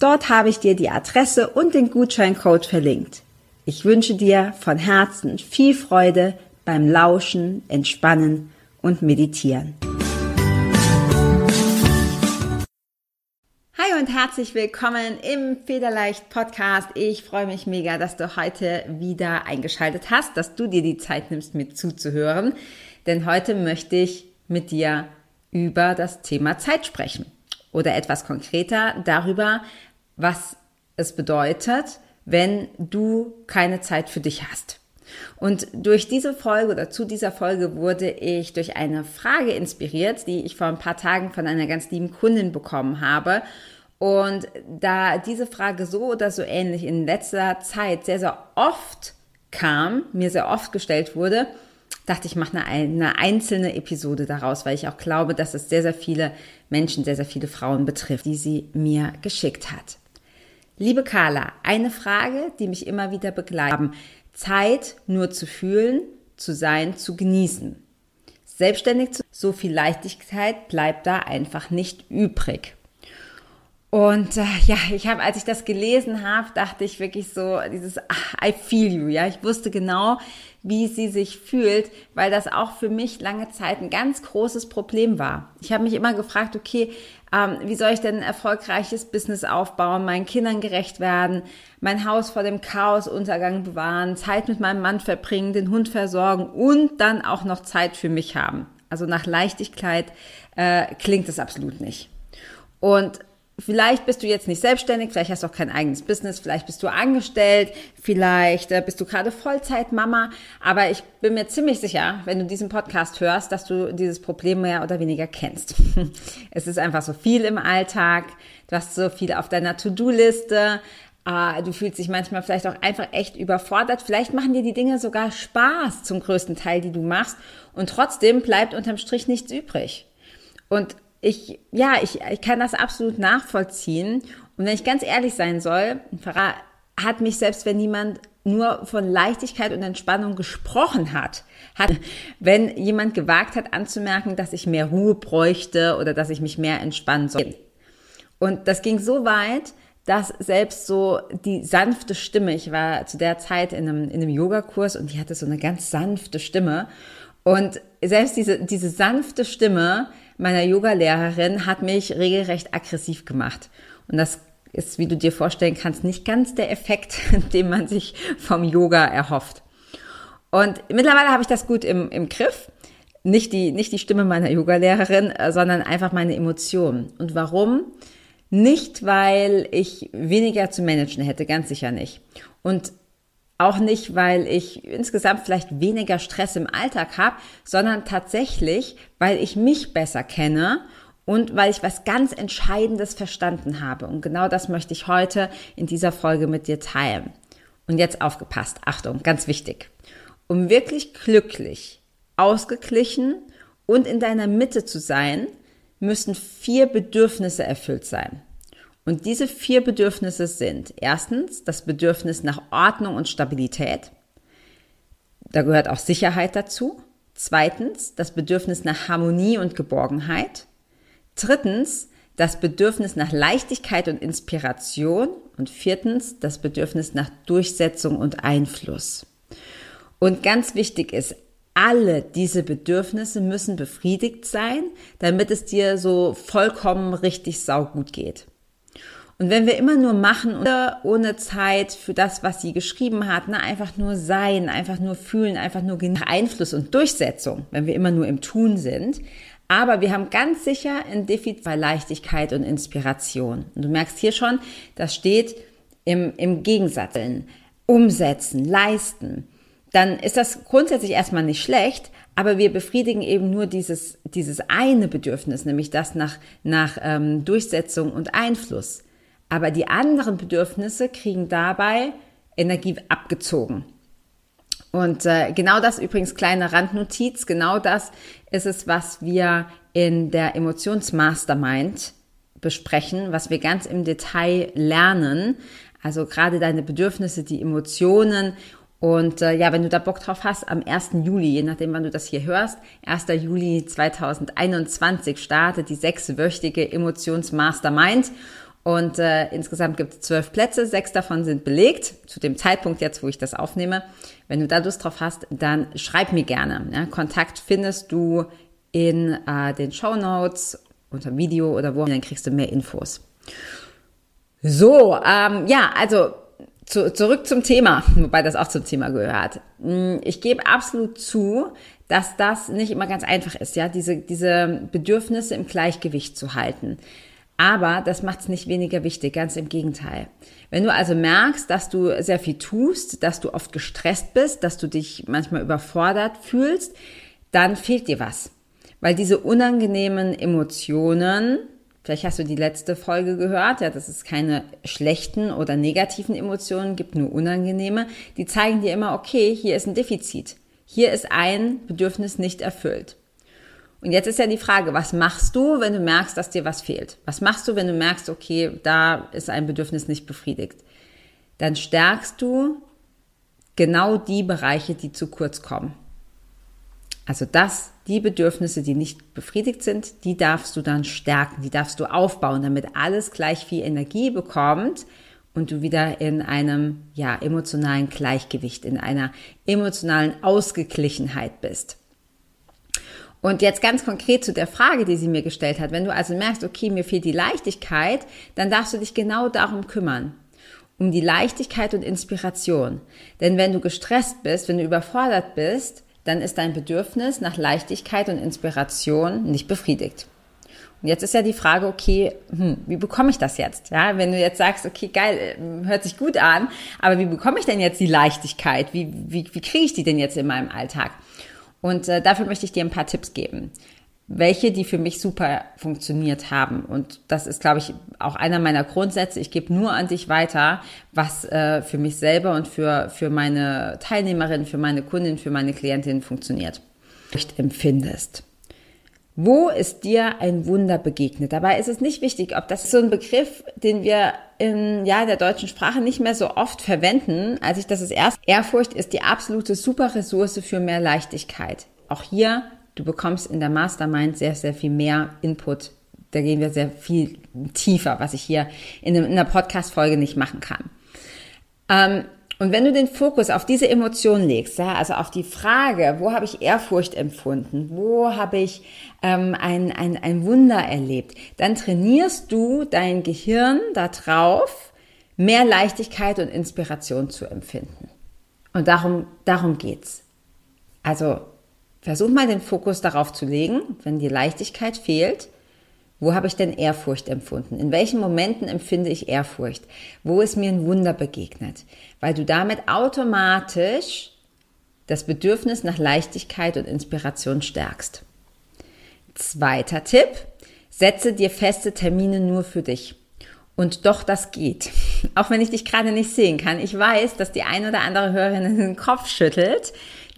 Dort habe ich dir die Adresse und den Gutscheincode verlinkt. Ich wünsche dir von Herzen viel Freude beim Lauschen, Entspannen und Meditieren. Hi und herzlich willkommen im Federleicht Podcast. Ich freue mich mega, dass du heute wieder eingeschaltet hast, dass du dir die Zeit nimmst, mir zuzuhören. Denn heute möchte ich mit dir über das Thema Zeit sprechen oder etwas konkreter darüber, was es bedeutet, wenn du keine Zeit für dich hast. Und durch diese Folge oder zu dieser Folge wurde ich durch eine Frage inspiriert, die ich vor ein paar Tagen von einer ganz lieben Kundin bekommen habe. Und da diese Frage so oder so ähnlich in letzter Zeit sehr, sehr oft kam, mir sehr oft gestellt wurde, dachte ich, mache eine, eine einzelne Episode daraus, weil ich auch glaube, dass es sehr, sehr viele Menschen, sehr, sehr viele Frauen betrifft, die sie mir geschickt hat. Liebe Carla, eine Frage, die mich immer wieder begleitet. Zeit nur zu fühlen, zu sein, zu genießen. Selbstständig zu, so viel Leichtigkeit bleibt da einfach nicht übrig. Und äh, ja, ich habe, als ich das gelesen habe, dachte ich wirklich so, dieses ach, I feel you, ja. Ich wusste genau, wie sie sich fühlt, weil das auch für mich lange Zeit ein ganz großes Problem war. Ich habe mich immer gefragt, okay, ähm, wie soll ich denn ein erfolgreiches Business aufbauen, meinen Kindern gerecht werden, mein Haus vor dem Chaosuntergang bewahren, Zeit mit meinem Mann verbringen, den Hund versorgen und dann auch noch Zeit für mich haben. Also nach Leichtigkeit äh, klingt es absolut nicht. Und Vielleicht bist du jetzt nicht selbstständig, vielleicht hast du auch kein eigenes Business, vielleicht bist du angestellt, vielleicht äh, bist du gerade Vollzeitmama, aber ich bin mir ziemlich sicher, wenn du diesen Podcast hörst, dass du dieses Problem mehr oder weniger kennst. es ist einfach so viel im Alltag, du hast so viel auf deiner To-Do-Liste, äh, du fühlst dich manchmal vielleicht auch einfach echt überfordert, vielleicht machen dir die Dinge sogar Spaß zum größten Teil, die du machst. Und trotzdem bleibt unterm Strich nichts übrig. Und ich, ja, ich, ich kann das absolut nachvollziehen. Und wenn ich ganz ehrlich sein soll, hat mich selbst, wenn niemand nur von Leichtigkeit und Entspannung gesprochen hat, hat, wenn jemand gewagt hat anzumerken, dass ich mehr Ruhe bräuchte oder dass ich mich mehr entspannen soll. Und das ging so weit, dass selbst so die sanfte Stimme, ich war zu der Zeit in einem, in einem Yogakurs und die hatte so eine ganz sanfte Stimme und selbst diese, diese sanfte Stimme meiner Yoga-Lehrerin hat mich regelrecht aggressiv gemacht. Und das ist, wie du dir vorstellen kannst, nicht ganz der Effekt, den man sich vom Yoga erhofft. Und mittlerweile habe ich das gut im, im Griff. Nicht die, nicht die Stimme meiner Yoga-Lehrerin, äh, sondern einfach meine Emotionen. Und warum? Nicht, weil ich weniger zu managen hätte, ganz sicher nicht. Und auch nicht, weil ich insgesamt vielleicht weniger Stress im Alltag habe, sondern tatsächlich, weil ich mich besser kenne und weil ich was ganz Entscheidendes verstanden habe. Und genau das möchte ich heute in dieser Folge mit dir teilen. Und jetzt aufgepasst, Achtung, ganz wichtig. Um wirklich glücklich, ausgeglichen und in deiner Mitte zu sein, müssen vier Bedürfnisse erfüllt sein. Und diese vier Bedürfnisse sind erstens das Bedürfnis nach Ordnung und Stabilität. Da gehört auch Sicherheit dazu. Zweitens das Bedürfnis nach Harmonie und Geborgenheit. Drittens das Bedürfnis nach Leichtigkeit und Inspiration. Und viertens das Bedürfnis nach Durchsetzung und Einfluss. Und ganz wichtig ist, alle diese Bedürfnisse müssen befriedigt sein, damit es dir so vollkommen richtig saugut geht. Und wenn wir immer nur machen, ohne Zeit für das, was sie geschrieben hat, ne, einfach nur sein, einfach nur fühlen, einfach nur Einfluss und Durchsetzung, wenn wir immer nur im Tun sind, aber wir haben ganz sicher ein Defizit bei Leichtigkeit und Inspiration. Und du merkst hier schon, das steht im, im Gegensatz. Umsetzen, leisten. Dann ist das grundsätzlich erstmal nicht schlecht, aber wir befriedigen eben nur dieses, dieses eine Bedürfnis, nämlich das nach, nach ähm, Durchsetzung und Einfluss. Aber die anderen Bedürfnisse kriegen dabei Energie abgezogen. Und äh, genau das übrigens kleine Randnotiz, genau das ist es, was wir in der Emotionsmastermind besprechen, was wir ganz im Detail lernen. Also gerade deine Bedürfnisse, die Emotionen. Und äh, ja, wenn du da Bock drauf hast, am 1. Juli, je nachdem, wann du das hier hörst, 1. Juli 2021 startet die sechswöchige Emotionsmastermind. Und äh, insgesamt gibt es zwölf Plätze, sechs davon sind belegt, zu dem Zeitpunkt jetzt, wo ich das aufnehme. Wenn du da Lust drauf hast, dann schreib mir gerne. Ja, Kontakt findest du in äh, den Show Notes unter Video oder wo, dann kriegst du mehr Infos. So, ähm, ja, also zu, zurück zum Thema, wobei das auch zum Thema gehört. Hm, ich gebe absolut zu, dass das nicht immer ganz einfach ist, ja, diese, diese Bedürfnisse im Gleichgewicht zu halten. Aber das macht es nicht weniger wichtig, ganz im Gegenteil. Wenn du also merkst, dass du sehr viel tust, dass du oft gestresst bist, dass du dich manchmal überfordert fühlst, dann fehlt dir was. Weil diese unangenehmen Emotionen, vielleicht hast du die letzte Folge gehört, ja, dass es keine schlechten oder negativen Emotionen gibt, nur unangenehme, die zeigen dir immer, okay, hier ist ein Defizit. Hier ist ein Bedürfnis nicht erfüllt. Und jetzt ist ja die Frage, was machst du, wenn du merkst, dass dir was fehlt? Was machst du, wenn du merkst, okay, da ist ein Bedürfnis nicht befriedigt? Dann stärkst du genau die Bereiche, die zu kurz kommen. Also das, die Bedürfnisse, die nicht befriedigt sind, die darfst du dann stärken, die darfst du aufbauen, damit alles gleich viel Energie bekommt und du wieder in einem, ja, emotionalen Gleichgewicht, in einer emotionalen Ausgeglichenheit bist. Und jetzt ganz konkret zu der Frage, die sie mir gestellt hat. Wenn du also merkst, okay, mir fehlt die Leichtigkeit, dann darfst du dich genau darum kümmern. Um die Leichtigkeit und Inspiration. Denn wenn du gestresst bist, wenn du überfordert bist, dann ist dein Bedürfnis nach Leichtigkeit und Inspiration nicht befriedigt. Und jetzt ist ja die Frage, okay, hm, wie bekomme ich das jetzt? Ja, wenn du jetzt sagst, okay, geil, äh, hört sich gut an, aber wie bekomme ich denn jetzt die Leichtigkeit? Wie, wie, wie kriege ich die denn jetzt in meinem Alltag? Und äh, dafür möchte ich dir ein paar Tipps geben. Welche, die für mich super funktioniert haben. Und das ist, glaube ich, auch einer meiner Grundsätze. Ich gebe nur an dich weiter, was äh, für mich selber und für, für meine Teilnehmerin, für meine Kundin, für meine Klientin funktioniert. Empfindest. Wo ist dir ein Wunder begegnet? Dabei ist es nicht wichtig, ob das so ein Begriff, den wir in ja, der deutschen Sprache nicht mehr so oft verwenden, als ich das ist erst. Ehrfurcht ist die absolute super Ressource für mehr Leichtigkeit. Auch hier, du bekommst in der Mastermind sehr, sehr viel mehr Input. Da gehen wir sehr viel tiefer, was ich hier in einer Podcast-Folge nicht machen kann. Ähm, und wenn du den Fokus auf diese Emotion legst, ja, also auf die Frage, wo habe ich Ehrfurcht empfunden, wo habe ich ähm, ein, ein, ein Wunder erlebt, dann trainierst du dein Gehirn darauf, mehr Leichtigkeit und Inspiration zu empfinden. Und darum, darum geht's. Also versuch mal den Fokus darauf zu legen, wenn die Leichtigkeit fehlt, wo habe ich denn Ehrfurcht empfunden? In welchen Momenten empfinde ich Ehrfurcht? Wo ist mir ein Wunder begegnet? Weil du damit automatisch das Bedürfnis nach Leichtigkeit und Inspiration stärkst. Zweiter Tipp, setze dir feste Termine nur für dich. Und doch, das geht. Auch wenn ich dich gerade nicht sehen kann. Ich weiß, dass die ein oder andere Hörerin den Kopf schüttelt.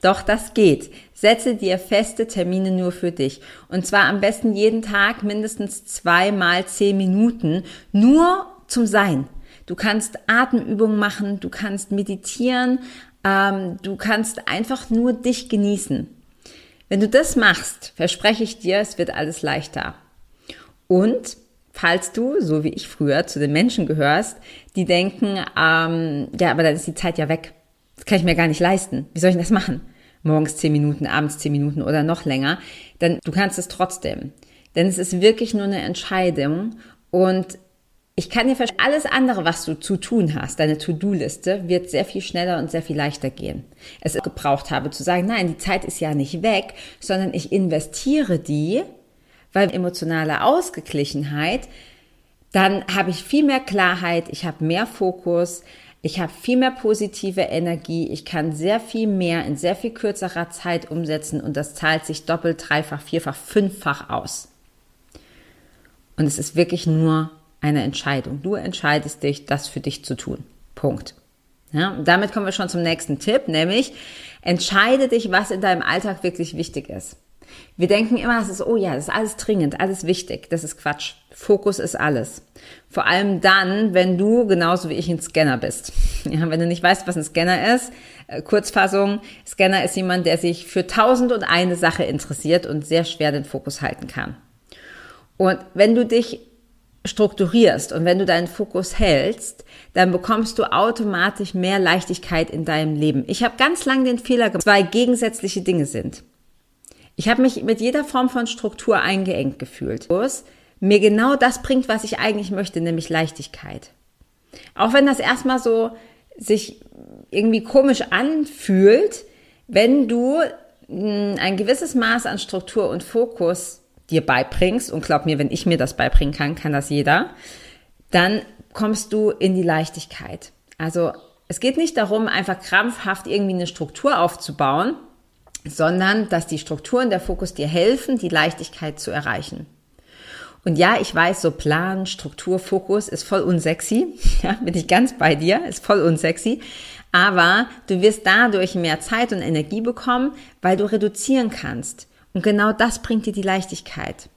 Doch das geht. Setze dir feste Termine nur für dich. Und zwar am besten jeden Tag mindestens zweimal zehn Minuten nur zum Sein. Du kannst Atemübungen machen, du kannst meditieren, ähm, du kannst einfach nur dich genießen. Wenn du das machst, verspreche ich dir, es wird alles leichter. Und falls du, so wie ich früher, zu den Menschen gehörst, die denken, ähm, ja, aber dann ist die Zeit ja weg. Das kann ich mir gar nicht leisten. Wie soll ich das machen? Morgens zehn Minuten, abends zehn Minuten oder noch länger. Dann du kannst es trotzdem. Denn es ist wirklich nur eine Entscheidung und Ich kann dir verstehen, alles andere, was du zu tun hast, deine To-Do-Liste, wird sehr viel schneller und sehr viel leichter gehen. Es gebraucht habe zu sagen, nein, die Zeit ist ja nicht weg, sondern ich investiere die, weil emotionale Ausgeglichenheit, dann habe ich viel mehr Klarheit, ich habe mehr Fokus, ich habe viel mehr positive Energie, ich kann sehr viel mehr in sehr viel kürzerer Zeit umsetzen und das zahlt sich doppelt, dreifach, vierfach, fünffach aus. Und es ist wirklich nur eine Entscheidung. Du entscheidest dich, das für dich zu tun. Punkt. Ja, und damit kommen wir schon zum nächsten Tipp, nämlich entscheide dich, was in deinem Alltag wirklich wichtig ist. Wir denken immer, es ist, oh ja, das ist alles dringend, alles wichtig. Das ist Quatsch. Fokus ist alles. Vor allem dann, wenn du genauso wie ich ein Scanner bist. Ja, wenn du nicht weißt, was ein Scanner ist, äh, Kurzfassung, Scanner ist jemand, der sich für tausend und eine Sache interessiert und sehr schwer den Fokus halten kann. Und wenn du dich strukturierst und wenn du deinen Fokus hältst, dann bekommst du automatisch mehr Leichtigkeit in deinem Leben. Ich habe ganz lange den Fehler gemacht, zwei gegensätzliche Dinge sind. Ich habe mich mit jeder Form von Struktur eingeengt gefühlt. Mir genau das bringt, was ich eigentlich möchte, nämlich Leichtigkeit. Auch wenn das erstmal so sich irgendwie komisch anfühlt, wenn du hm, ein gewisses Maß an Struktur und Fokus dir beibringst, und glaub mir, wenn ich mir das beibringen kann, kann das jeder, dann kommst du in die Leichtigkeit. Also es geht nicht darum, einfach krampfhaft irgendwie eine Struktur aufzubauen, sondern dass die Strukturen der Fokus dir helfen, die Leichtigkeit zu erreichen. Und ja, ich weiß, so Plan, Struktur, Fokus ist voll unsexy. Ja, bin ich ganz bei dir, ist voll unsexy. Aber du wirst dadurch mehr Zeit und Energie bekommen, weil du reduzieren kannst. Und genau das bringt dir die Leichtigkeit.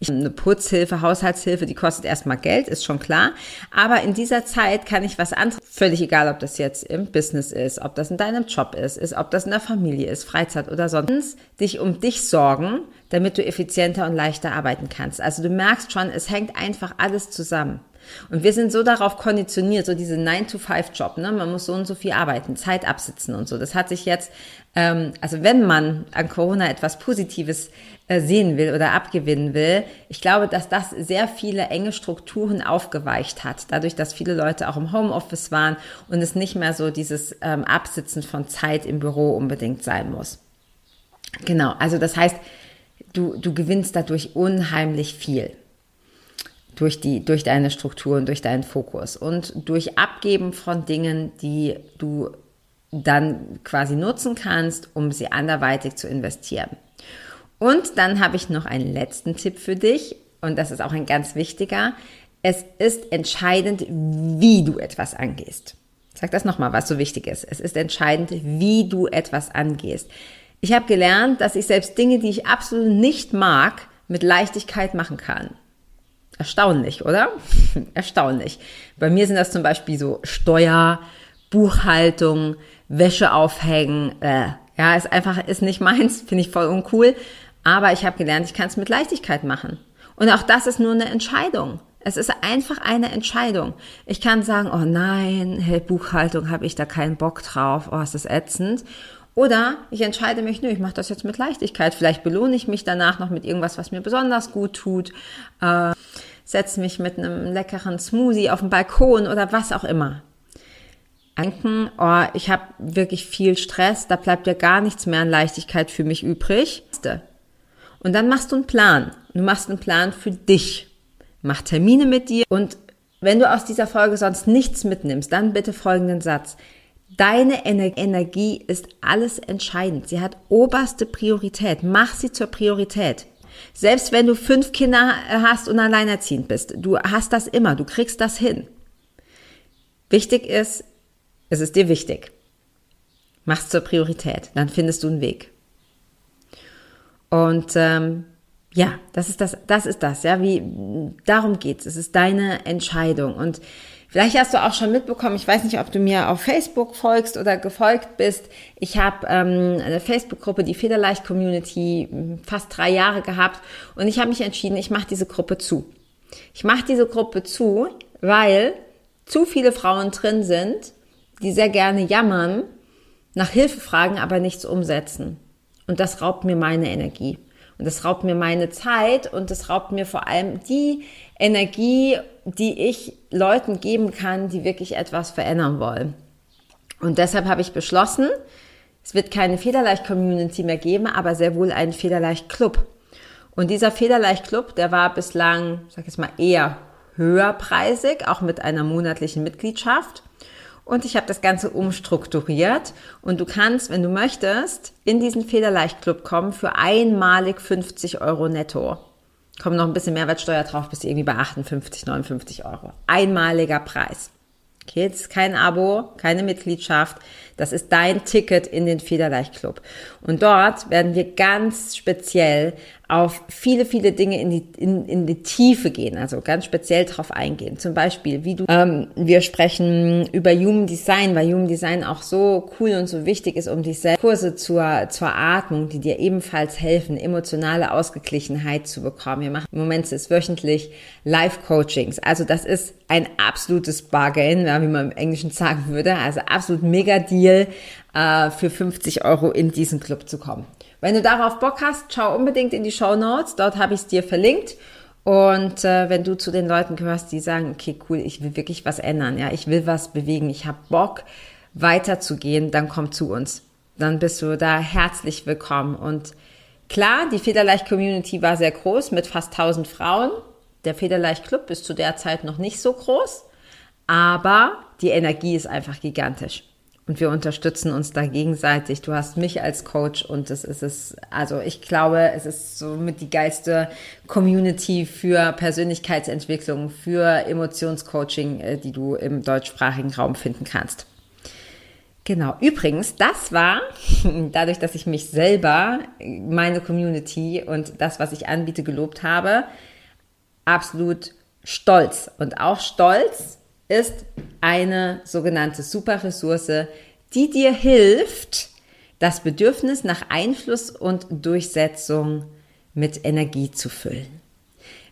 Ich eine Putzhilfe, Haushaltshilfe, die kostet erstmal Geld, ist schon klar. Aber in dieser Zeit kann ich was anderes, völlig egal, ob das jetzt im Business ist, ob das in deinem Job ist, ist, ob das in der Familie ist, Freizeit oder sonst, dich um dich sorgen, damit du effizienter und leichter arbeiten kannst. Also du merkst schon, es hängt einfach alles zusammen. Und wir sind so darauf konditioniert, so diese 9-to-5-Job, ne? man muss so und so viel arbeiten, Zeit absitzen und so. Das hat sich jetzt, ähm, also wenn man an Corona etwas Positives sehen will oder abgewinnen will, ich glaube, dass das sehr viele enge Strukturen aufgeweicht hat, dadurch, dass viele Leute auch im Homeoffice waren und es nicht mehr so dieses ähm, Absitzen von Zeit im Büro unbedingt sein muss. Genau, also das heißt, du, du gewinnst dadurch unheimlich viel durch die, durch deine Strukturen, durch deinen Fokus und durch Abgeben von Dingen, die du dann quasi nutzen kannst, um sie anderweitig zu investieren. Und dann habe ich noch einen letzten Tipp für dich und das ist auch ein ganz wichtiger. Es ist entscheidend, wie du etwas angehst. Sag das nochmal, was so wichtig ist. Es ist entscheidend, wie du etwas angehst. Ich habe gelernt, dass ich selbst Dinge, die ich absolut nicht mag, mit Leichtigkeit machen kann. Erstaunlich, oder? Erstaunlich. Bei mir sind das zum Beispiel so Steuer, Buchhaltung, Wäsche aufhängen. Äh, ja, ist einfach, ist nicht meins, finde ich voll uncool. Aber ich habe gelernt, ich kann es mit Leichtigkeit machen. Und auch das ist nur eine Entscheidung. Es ist einfach eine Entscheidung. Ich kann sagen, oh nein, hey, Buchhaltung habe ich da keinen Bock drauf, oh, ist das ätzend. Oder ich entscheide mich, nö, ich mache das jetzt mit Leichtigkeit. Vielleicht belohne ich mich danach noch mit irgendwas, was mir besonders gut tut. Äh, setze mich mit einem leckeren Smoothie auf den Balkon oder was auch immer. Denken, oh, ich habe wirklich viel Stress, da bleibt ja gar nichts mehr an Leichtigkeit für mich übrig. Und dann machst du einen Plan. Du machst einen Plan für dich. Mach Termine mit dir. Und wenn du aus dieser Folge sonst nichts mitnimmst, dann bitte folgenden Satz. Deine Energie ist alles entscheidend. Sie hat oberste Priorität. Mach sie zur Priorität. Selbst wenn du fünf Kinder hast und alleinerziehend bist, du hast das immer, du kriegst das hin. Wichtig ist, es ist dir wichtig. Mach's zur Priorität, dann findest du einen Weg. Und ähm, ja, das ist das, das ist das, ja, wie darum geht's. Es ist deine Entscheidung und Vielleicht hast du auch schon mitbekommen, ich weiß nicht, ob du mir auf Facebook folgst oder gefolgt bist. Ich habe ähm, eine Facebook-Gruppe, die Federleicht Community, fast drei Jahre gehabt und ich habe mich entschieden, ich mache diese Gruppe zu. Ich mache diese Gruppe zu, weil zu viele Frauen drin sind, die sehr gerne jammern, nach Hilfe fragen, aber nichts umsetzen. Und das raubt mir meine Energie. Und das raubt mir meine Zeit und das raubt mir vor allem die Energie, die ich Leuten geben kann, die wirklich etwas verändern wollen. Und deshalb habe ich beschlossen, es wird keine Federleicht-Community mehr geben, aber sehr wohl einen Federleicht-Club. Und dieser Federleicht-Club, der war bislang, sag ich mal, eher höherpreisig, auch mit einer monatlichen Mitgliedschaft. Und ich habe das Ganze umstrukturiert. Und du kannst, wenn du möchtest, in diesen Federleicht-Club kommen für einmalig 50 Euro netto. Kommt noch ein bisschen Mehrwertsteuer drauf, bis irgendwie bei 58, 59 Euro. Einmaliger Preis. Okay, das ist kein Abo, keine Mitgliedschaft. Das ist dein Ticket in den Federleicht Club. Und dort werden wir ganz speziell auf viele, viele Dinge in die, in, in die Tiefe gehen, also ganz speziell drauf eingehen. Zum Beispiel, wie du, ähm, wir sprechen über Human Design, weil Human Design auch so cool und so wichtig ist, um dich Kurse zur, zur Atmung, die dir ebenfalls helfen, emotionale Ausgeglichenheit zu bekommen. Wir machen im Moment ist wöchentlich Live-Coachings. Also das ist ein absolutes Bargain, wie man im Englischen sagen würde. Also absolut mega Deal, äh, für 50 Euro in diesen Club zu kommen. Wenn du darauf Bock hast, schau unbedingt in die Show Notes. Dort habe ich es dir verlinkt. Und äh, wenn du zu den Leuten gehörst, die sagen, okay, cool, ich will wirklich was ändern, ja, ich will was bewegen, ich habe Bock weiterzugehen, dann komm zu uns. Dann bist du da herzlich willkommen. Und klar, die Federleicht Community war sehr groß mit fast 1000 Frauen. Der Federleicht Club ist zu der Zeit noch nicht so groß, aber die Energie ist einfach gigantisch und wir unterstützen uns da gegenseitig. Du hast mich als Coach und das ist es, also ich glaube, es ist somit die geilste Community für Persönlichkeitsentwicklung, für Emotionscoaching, äh, die du im deutschsprachigen Raum finden kannst. Genau. Übrigens, das war, dadurch, dass ich mich selber, meine Community und das, was ich anbiete, gelobt habe, absolut stolz. Und auch stolz ist eine sogenannte Superressource, die dir hilft, das Bedürfnis nach Einfluss und Durchsetzung mit Energie zu füllen.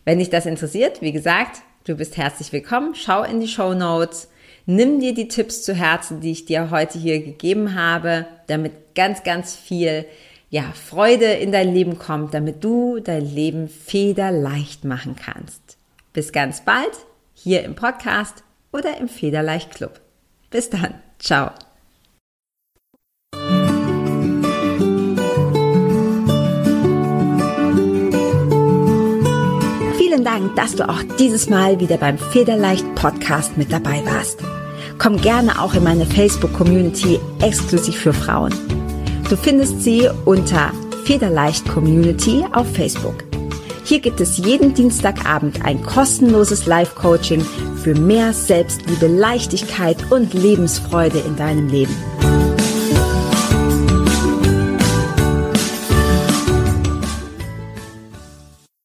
Wenn dich das interessiert, wie gesagt, du bist herzlich willkommen. Schau in die Show Notes. Nimm dir die Tipps zu Herzen, die ich dir heute hier gegeben habe, damit ganz, ganz viel ja, Freude in dein Leben kommt, damit du dein Leben federleicht machen kannst. Bis ganz bald hier im Podcast oder im Federleicht Club. Bis dann. Ciao. Vielen Dank, dass du auch dieses Mal wieder beim Federleicht Podcast mit dabei warst. Komm gerne auch in meine Facebook-Community exklusiv für Frauen. Du findest sie unter Federleicht Community auf Facebook. Hier gibt es jeden Dienstagabend ein kostenloses Live-Coaching für mehr Selbstliebe, Leichtigkeit und Lebensfreude in deinem Leben.